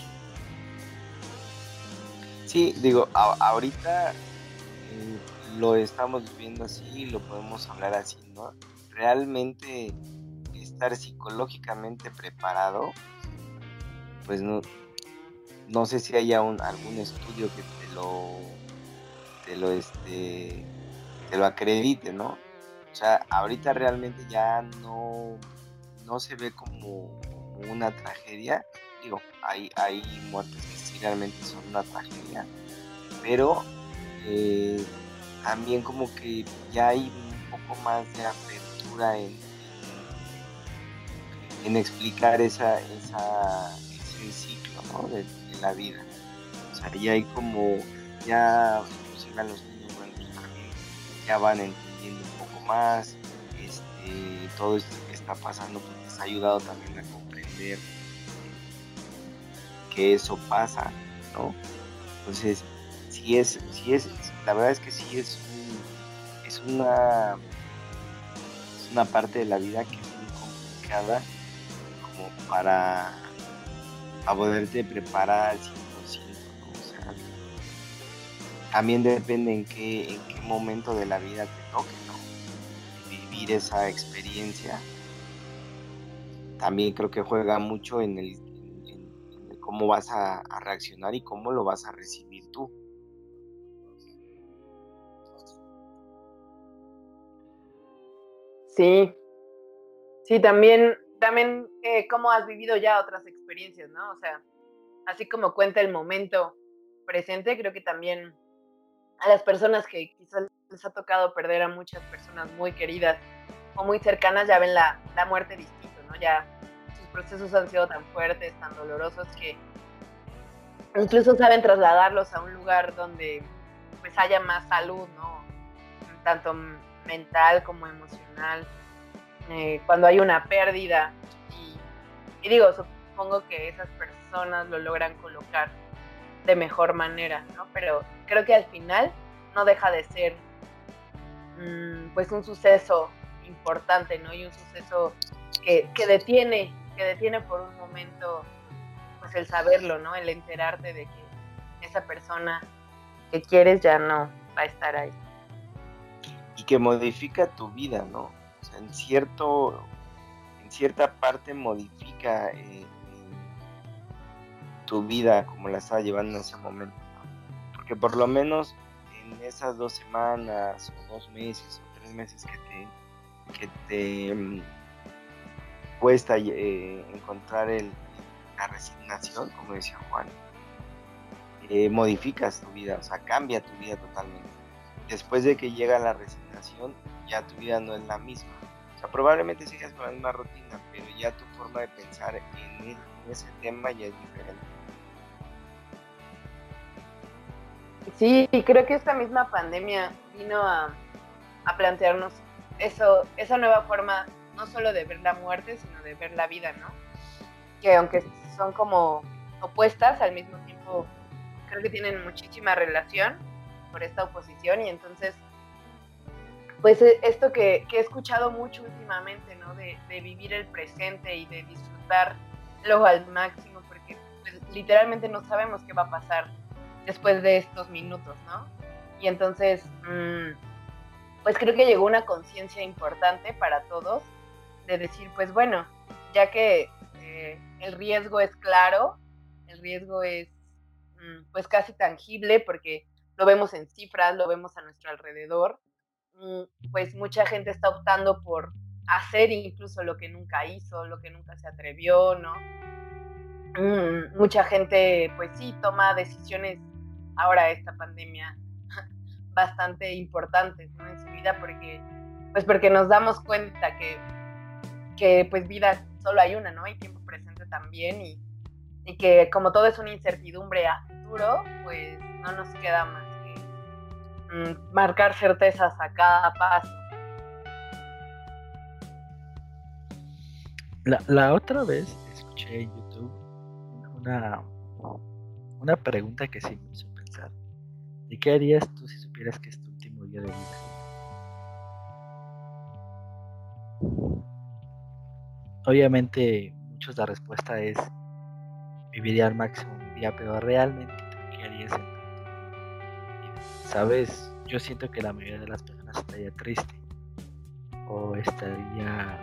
Sí, digo, ahorita eh, lo estamos viendo así, lo podemos hablar así, ¿no? Realmente estar psicológicamente preparado, pues no, no sé si haya un, algún estudio que te lo, te lo, este, te lo acredite, ¿no? O sea, ahorita realmente ya no, no se ve como una tragedia. Digo, hay, hay muertes que realmente son una tragedia, pero eh, también como que ya hay un poco más de apertura en, en explicar esa, esa, ese ciclo de, la vida. O sea, ya hay como, ya inclusive a los niños pues ya van entendiendo un poco más este, todo esto que está pasando pues les ha ayudado también a comprender que eso pasa, ¿no? Entonces, si es, si es, la verdad es que sí es, es una, es una parte de la vida que es muy complicada como para, poderte preparar al 100%, O sea, también depende en qué, en qué momento de la vida te toque, ¿no? Vivir esa experiencia. También creo que juega mucho en el, cómo vas a reaccionar y cómo lo vas a recibir tú. Sí, sí, también, también eh, cómo has vivido ya otras experiencias, ¿no? O sea, así como cuenta el momento presente, creo que también a las personas que quizás les ha tocado perder a muchas personas muy queridas o muy cercanas ya ven la, la muerte distinto, ¿no? Ya sus procesos han sido tan fuertes, tan dolorosos que incluso saben trasladarlos a un lugar donde pues haya más salud, ¿no? Tanto mental como emocional, eh, cuando hay una pérdida. Y, digo, supongo que esas personas lo logran colocar de mejor manera, ¿no? Pero creo que al final no deja de ser mm, pues un suceso importante, ¿no? Y un suceso que, detiene, que detiene por un momento pues el saberlo, ¿no? El enterarte de que esa persona que quieres ya no va a estar ahí y que modifica tu vida, ¿no? O sea, en cierto, en cierta parte modifica eh, tu vida como la estaba llevando en ese momento, ¿no? Porque por lo menos en esas dos semanas o dos meses o tres meses que te, que te mm, cuesta eh, encontrar el, la resignación, como decía Juan, eh, modificas tu vida, o sea, cambia tu vida totalmente después de que llega la resignación, ya tu vida no es la misma. O sea, probablemente sigas con la misma rutina, pero ya tu forma de pensar en, ese tema ya es diferente. Sí, creo que esta misma pandemia vino a, a plantearnos eso, esa nueva forma, no solo de ver la muerte, sino de ver la vida, ¿no? Que aunque son como opuestas, al mismo tiempo creo que tienen muchísima relación por esta oposición y entonces, pues e, esto que, he escuchado mucho últimamente, ¿no? De, vivir el presente y de disfrutarlo al máximo, porque pues, literalmente no sabemos qué va a pasar después de estos minutos, ¿no? Y entonces, mm, pues creo que llegó una conciencia importante para todos de decir, pues bueno, ya que eh, el riesgo es claro, el riesgo es mm, pues casi tangible porque lo vemos en cifras, lo vemos a nuestro alrededor, mm, pues mucha gente está optando por hacer incluso lo que nunca hizo, lo que nunca se atrevió, ¿no? Mm, mucha gente, pues sí, toma decisiones ahora esta pandemia bastante importantes ¿no? en su vida porque, pues porque nos damos cuenta que, que pues vida solo hay una, ¿no? Hay tiempo presente también y, y que como todo es una incertidumbre a futuro, pues no nos queda más Mm, marcar certezas a cada paso. La, otra vez escuché en YouTube una, una pregunta que sí me hizo pensar. ¿De qué harías tú si supieras que es tu último día de vida? Obviamente muchos la respuesta es viviría al máximo mi día, pero realmente ¿qué harías en ¿Sabes? Yo siento que la mayoría de las personas estaría triste o estaría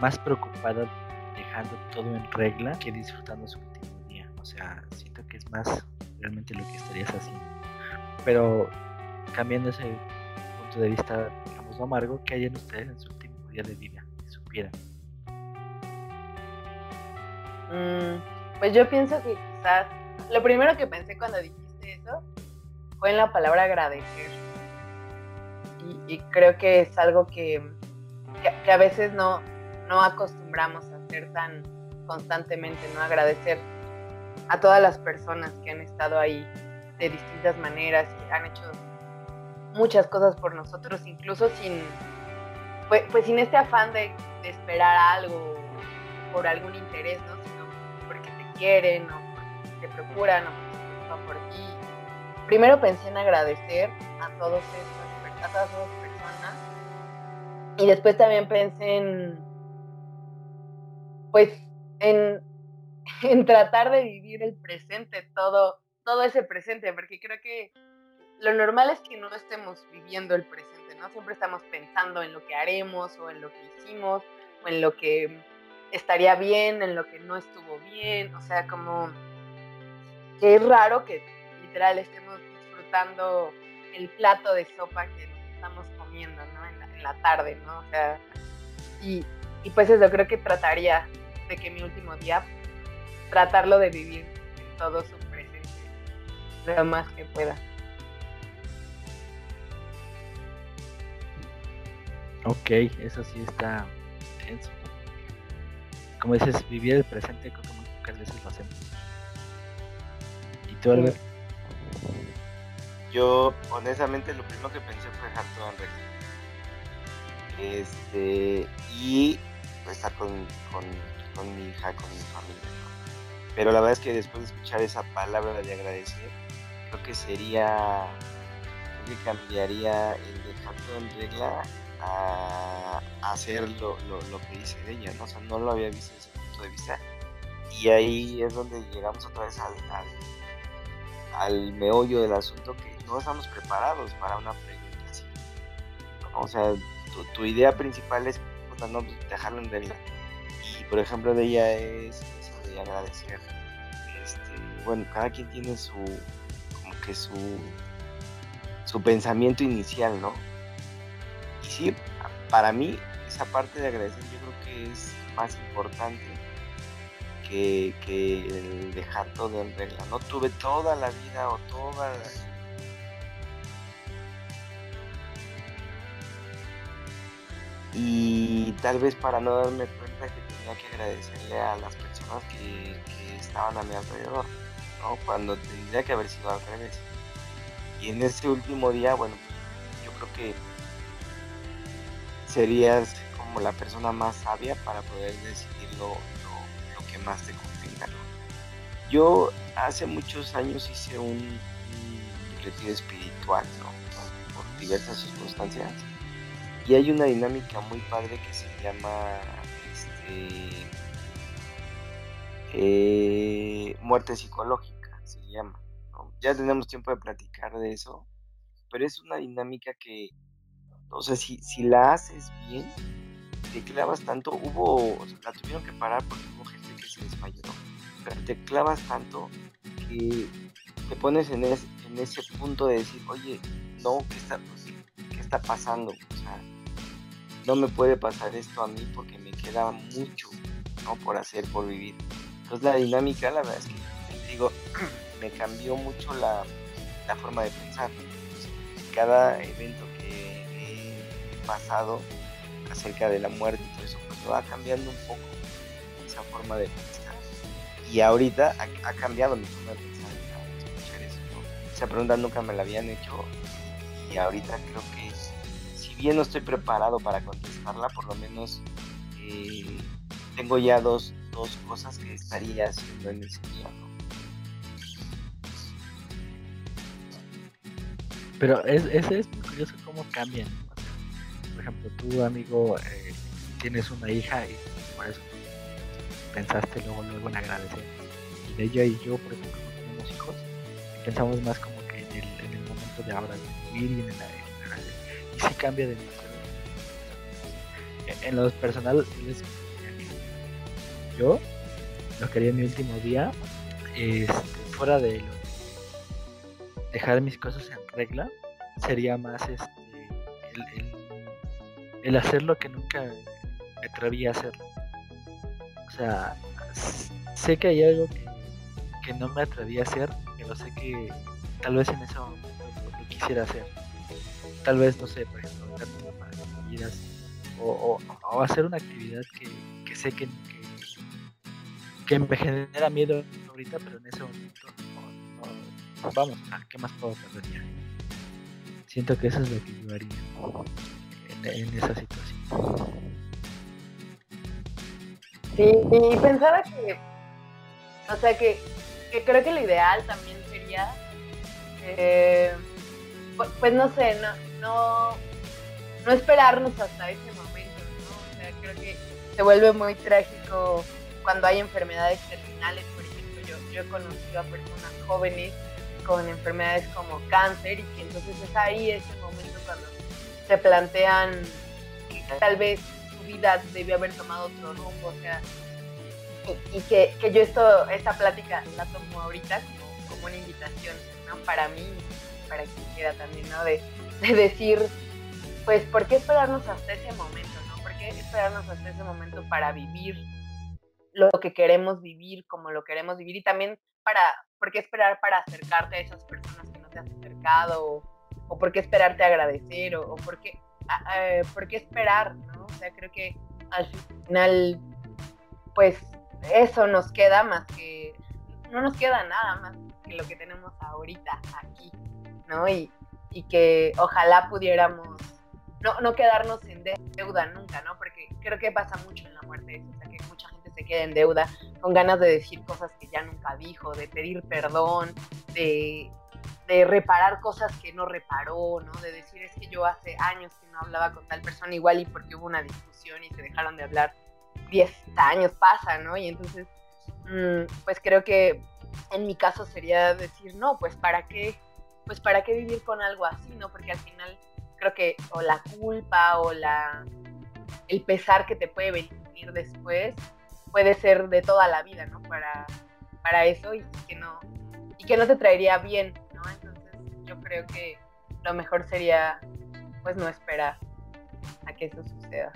más preocupada dejando todo en regla que disfrutando su último día. O sea, siento que es más realmente lo que estarías haciendo. Pero cambiando ese punto de vista, digamos, amargo, ¿qué hayan ustedes en su último día de vida? Si supieran. Mm, pues yo pienso que quizás lo primero que pensé cuando dijiste eso fue en la palabra agradecer. Y, creo que es algo que, que, a veces no, no acostumbramos a hacer tan constantemente, ¿no? Agradecer a todas las personas que han estado ahí de distintas maneras y han hecho muchas cosas por nosotros, incluso sin, pues, pues sin este afán de, de, esperar algo por algún interés, ¿no? Quieren o te procuran o por ti. Primero pensé en agradecer a, todos estas, a todas esas personas y después también pensé en, pues, en, en tratar de vivir el presente, todo, todo ese presente, porque creo que lo normal es que no estemos viviendo el presente, ¿no? Siempre estamos pensando en lo que haremos o en lo que hicimos o en lo que estaría bien, en lo que no estuvo bien, o sea, como que es raro que literal estemos disfrutando el plato de sopa que estamos comiendo, ¿no? En la, tarde, ¿no? O sea, y, y pues eso, creo que trataría de que mi último día, tratarlo de vivir en todo su presente, lo más que pueda. Ok, eso sí está tenso. Como dices, vivir el presente, creo que muy pocas veces lo hacemos. ¿Y tú, Albert? Yo, honestamente, lo primero que pensé fue todo en Este, y pues, estar con, con, con, mi hija, con mi familia. Pero la verdad es que después de escuchar esa palabra de agradecer, creo que sería, creo que cambiaría el todo en regla a, hacer lo, que dice ella, ¿no? O sea, no lo había visto desde ese punto de vista. Y ahí es donde llegamos otra vez al, al, meollo del asunto que no estamos preparados para una pregunta así. O sea, tu, idea principal es no, pues, dejarlo en regla. Y por ejemplo de ella es de agradecer. Este, bueno, cada quien tiene su, como que su, su pensamiento inicial, ¿no? Y sí, para mí esa parte de agradecer yo creo que es más importante que, el dejar todo en regla. No tuve toda la vida o toda la... Y tal vez para no darme cuenta que tenía que agradecerle a las personas que, estaban a mi alrededor, ¿no? cuando tendría que haber sido al revés. Y en ese último día, bueno, yo creo que serías como la persona más sabia para poder decidir lo, que más te convenga. Yo hace muchos años hice un, retiro espiritual, Por diversas circunstancias. Y hay una dinámica muy padre que se llama este, eh, muerte psicológica, se llama. Ya tenemos tiempo de platicar de eso, pero es una dinámica que o sea, si, si la haces bien, te clavas tanto, hubo, la tuvieron que parar porque hubo gente que se desmayó, pero te clavas tanto que te pones en, en ese punto de decir, oye, no, ¿qué está, ¿qué está pasando? O sea, no me puede pasar esto a mí porque me queda mucho, ¿no? Por hacer, por vivir. Entonces la dinámica, la verdad es que, digo, me cambió mucho la, la forma de pensar. Cada evento pasado acerca de la muerte y todo eso, pues va cambiando un poco esa forma de pensar. Y ahorita ha, cambiado mi forma de pensar eso. Esa pregunta nunca me la habían hecho y ahorita creo que si bien no estoy preparado para contestarla, por lo menos eh, tengo ya dos, dos cosas que estaría haciendo en ese día. Pero es, es, es curioso cómo cambian ejemplo, tú, amigo, eh, tienes una hija y por eso pensaste luego, luego en agradecer. Y ella y yo, por ejemplo, no tenemos hijos, pensamos más como que en el, momento de ahora, de vivir y en el, agradecer. Y sí cambia demasiado. En, en lo personal, yo lo quería en mi último día, este, fuera de dejar mis cosas en regla, sería más este el, el hacer lo que nunca me atreví a hacer. O sea, sé que hay algo que, no me atreví a hacer, pero sé que tal vez en ese momento lo, quisiera hacer. Tal vez, no sé, por ejemplo, para o, o, hacer una actividad que, sé que, que, me genera miedo ahorita, pero en ese momento no, vamos, ¿qué más puedo hacer? Siento que eso es lo que yo haría en esa situación. Sí, y pensaba que, o sea, que, creo que lo ideal también sería, eh, pues, no sé, no, no, no esperarnos hasta ese momento, ¿no? O sea, creo que se vuelve muy trágico cuando hay enfermedades terminales, por ejemplo, yo, yo he conocido a personas jóvenes con enfermedades como cáncer y que entonces es ahí ese momento cuando se plantean que tal vez su vida debió haber tomado otro rumbo, o sea, y, que, que, yo esto, esta plática la tomo ahorita como, como una invitación, ¿no? Para mí, para quien quiera también, ¿no? De, de decir, pues, ¿por qué esperarnos hasta ese momento, ¿no? ¿Por qué esperarnos hasta ese momento para vivir lo que queremos vivir, como lo queremos vivir? Y también para, ¿por qué esperar para acercarte a esas personas que no te has acercado? o por qué esperarte agradecer, o, qué, por qué esperar, ¿no? O sea, creo que al final, pues eso nos queda más que, no nos queda nada más que lo que tenemos ahorita aquí, ¿no? Y, y que ojalá pudiéramos no, no quedarnos en deuda nunca, ¿no? Porque creo que pasa mucho en la muerte eso, o sea, que mucha gente se queda en deuda con ganas de decir cosas que ya nunca dijo, de pedir perdón, de, de reparar cosas que no reparó, ¿no? De decir, es que yo hace años que no hablaba con tal persona igual y porque hubo una discusión y se dejaron de hablar 10 años pasa, ¿no? Y entonces, mm, pues creo que en mi caso sería decir, no, pues para qué, pues para qué vivir con algo así, ¿no? Porque al final creo que o la culpa o la el pesar que te puede venir después puede ser de toda la vida, ¿no? Para, para eso y que no y que no te traería bien yo creo que lo mejor sería pues no esperar a que eso suceda.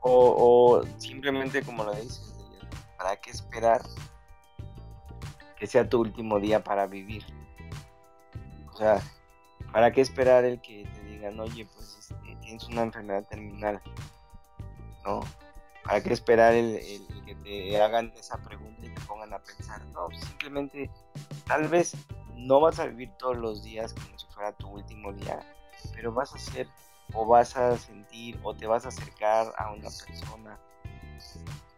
O, simplemente como lo dices, ¿para qué esperar que sea tu último día para vivir? O sea, ¿para qué esperar el que te digan, oye, pues este, tienes una enfermedad terminal? ¿No? ¿Para qué esperar el, que te hagan esa pregunta y te pongan a pensar? No, simplemente, tal vez no vas a vivir todos los días como si fuera tu último día, pero vas a ser o vas a sentir o te vas a acercar a una persona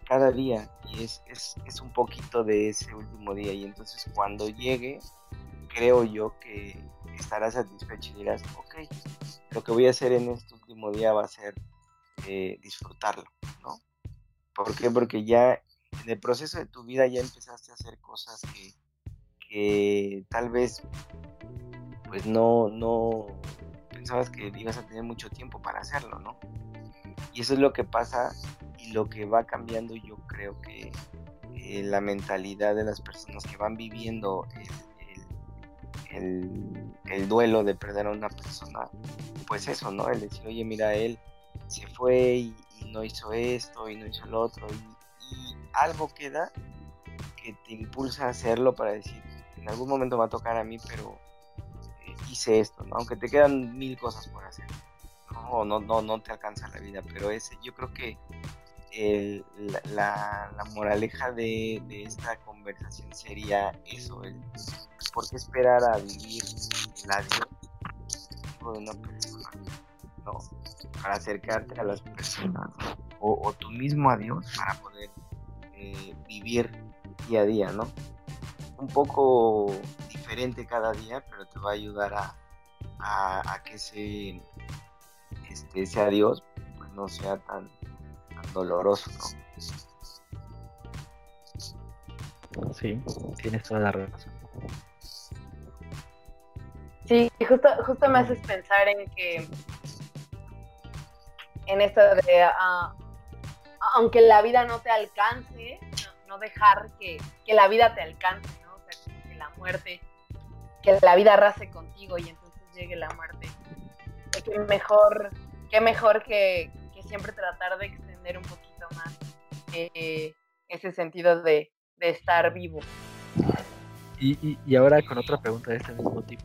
cada día y es, es, un poquito de ese último día y entonces cuando llegue creo yo que estarás satisfecho y dirás, ok, lo que voy a hacer en este último día va a ser eh, disfrutarlo, ¿no? ¿Por qué? Porque ya en el proceso de tu vida ya empezaste a hacer cosas que, que tal vez pues no, no pensabas que ibas a tener mucho tiempo para hacerlo, ¿no? Y eso es lo que pasa y lo que va cambiando yo creo que eh, la mentalidad de las personas que van viviendo el, duelo de perder a una persona, pues eso, ¿no? El decir, oye, mira, él se fue y, no hizo esto y no hizo lo otro y, y algo queda que te impulsa a hacerlo para decir, en algún momento va a tocar a mí, pero eh, hice esto, ¿no? Aunque te quedan mil cosas por hacer, ¿no? No, no, no te alcanza la vida, pero ese, yo creo que la, moraleja de, esta conversación sería eso, el por qué esperar a vivir el adiós de una persona, ¿no? Para acercarte a las personas, o, tu mismo adiós para poder eh, vivir día a día, ¿no? un poco diferente cada día, pero te va a ayudar a, que ese, este, ese adiós pues no sea tan, doloroso, Sí, tienes toda la razón. Sí, justo, justo me haces pensar en que en esto de ah, aunque la vida no te alcance, no, dejar que, la vida te alcance, ¿no? O sea, que la muerte, que la vida arrase contigo y entonces llegue la muerte. Qué mejor, qué mejor que, siempre tratar de extender un poquito más eh, ese sentido de, estar vivo. Y, y, ahora con otra pregunta de este mismo tipo.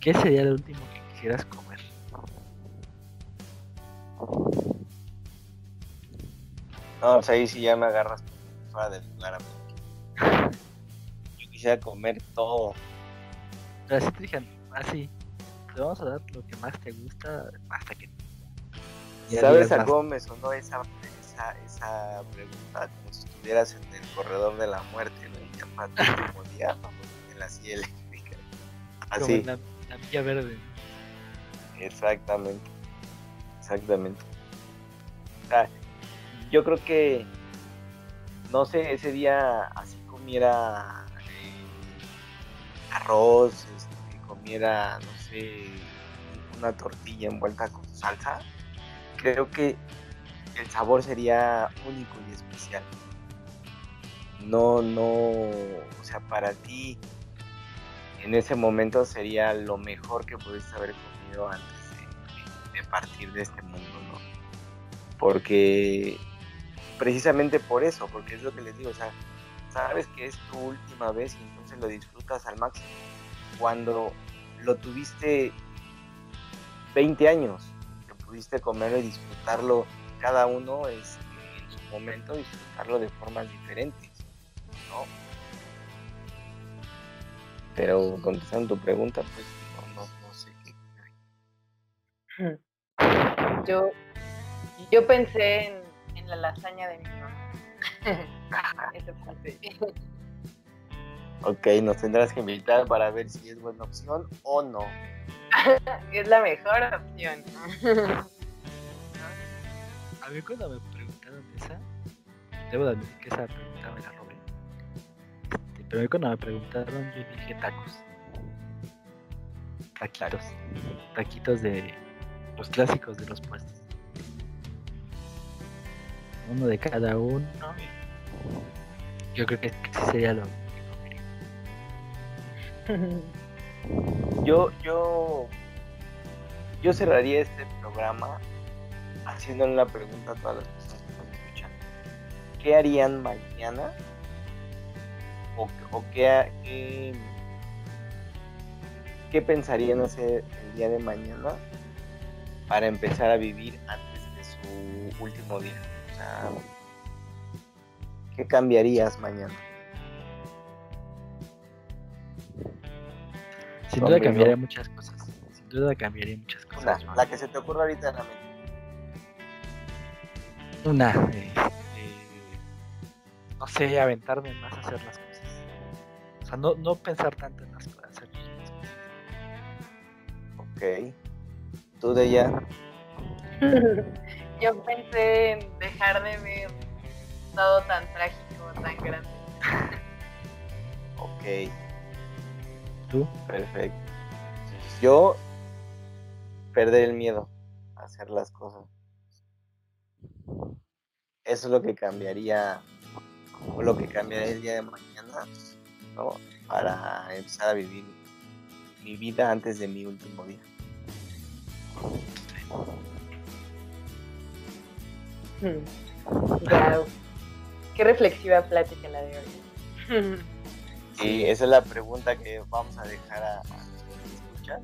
¿Qué sería el último que quisieras comer? No, pues ahí sí ya me agarras fuera del lugar, Yo quisiera comer todo. Pero así te dije, así, te vamos a dar lo que más te gusta hasta que... ¿Sabes a cómo me sonó esa, esa, esa pregunta? Como si estuvieras en el corredor de la muerte, ¿no? Y ya para último día, en la silla eléctrica. Así. la, la villa verde. Exactamente. Exactamente. O sea, yo creo que, no sé, ese día así comiera eh, arroz, este, comiera, no sé, una tortilla envuelta con salsa, creo que el sabor sería único y especial. No, no, o sea, para ti en ese momento sería lo mejor que pudiste haber comido antes de partir de este mundo, ¿no? Porque precisamente por eso, porque es lo que les digo, o sea, sabes que es tu última vez y entonces lo disfrutas al máximo. Cuando lo tuviste 20 años, que pudiste comerlo y disfrutarlo cada uno es, en su momento, disfrutarlo de formas diferentes, ¿no? Pero contestando tu pregunta, pues no, no, sé qué. Yo, yo pensé en la lasaña de mi mamá. Eso Ok, nos tendrás que invitar para ver si es buena opción o no. es la mejor opción. A mí cuando me preguntaron esa, debo de admitir que esa pregunta me la robé. Este, pero a mí cuando me preguntaron yo dije tacos. Taquitos. Taquitos de los clásicos de los puestos uno de cada uno. Yo creo que sería lo yo, yo, yo cerraría este programa haciéndole una pregunta a todas las personas que nos escuchan. ¿Qué harían mañana? ¿O, o qué, qué, qué pensarían hacer el día de mañana para empezar a vivir antes de su último día? ¿Qué cambiarías mañana? Sin duda cambiaría muchas cosas. Sin duda cambiaría muchas cosas. la que se te ocurra ahorita en la mente. Una, eh, no sé, aventarme más a hacer las cosas. O sea, no, no pensar tanto en las cosas, hacer las cosas. Ok. ¿Tú de ya? yo pensé en dejar de ver todo tan trágico, tan grande. ok. ¿Tú? Perfecto. Yo perder el miedo a hacer las cosas. Eso es lo que cambiaría, o lo que cambiaría el día de mañana, ¿no? Para empezar a vivir mi vida antes de mi último día. Wow. Qué reflexiva plática la de hoy. Sí, esa es la pregunta que vamos a dejar a, escuchar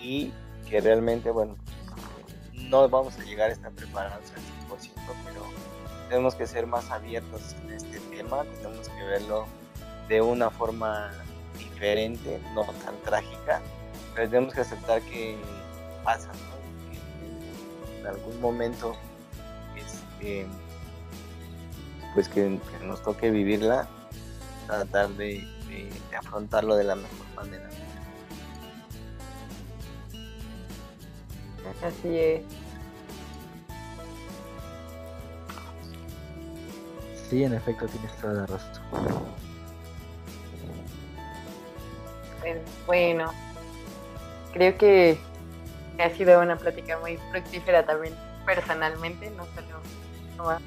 y que realmente, bueno, no vamos a llegar a estar preparados al 100%, pero tenemos que ser más abiertos en este tema, tenemos que verlo de una forma diferente, no tan trágica, pero tenemos que aceptar que pasa, ¿no? en algún momento pues que, nos toque vivirla, tratar de, afrontarlo de la mejor manera. Así es. Sí, en efecto, tienes toda la razón. Bueno, creo que ha sido una plática muy fructífera también personalmente, no solo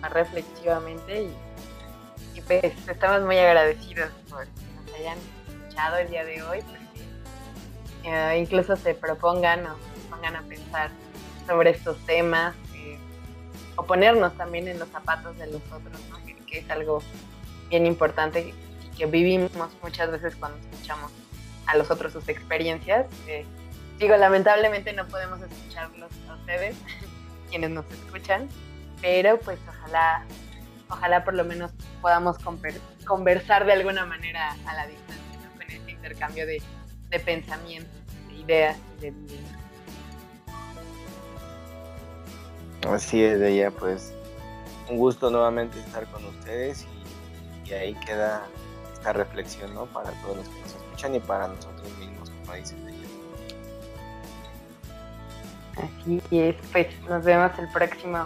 reflexivamente y, pues estamos muy agradecidos por que nos hayan escuchado el día de hoy, porque eh, incluso se propongan o se pongan a pensar sobre estos temas eh, o ponernos también en los zapatos de los otros, que, es algo bien importante y que vivimos muchas veces cuando escuchamos a los otros sus experiencias. Digo, lamentablemente no podemos escucharlos a ustedes, quienes nos escuchan, pero pues ojalá, ojalá por lo menos podamos conversar de alguna manera a la distancia, ¿no? con este intercambio de, de pensamientos, de ideas, de vidas. Así es, de ella, pues un gusto nuevamente estar con ustedes y, y ahí queda esta reflexión, ¿no? Para todos los que nos escuchan y para nosotros mismos, como dicen ella. Así es, pues nos vemos el próximo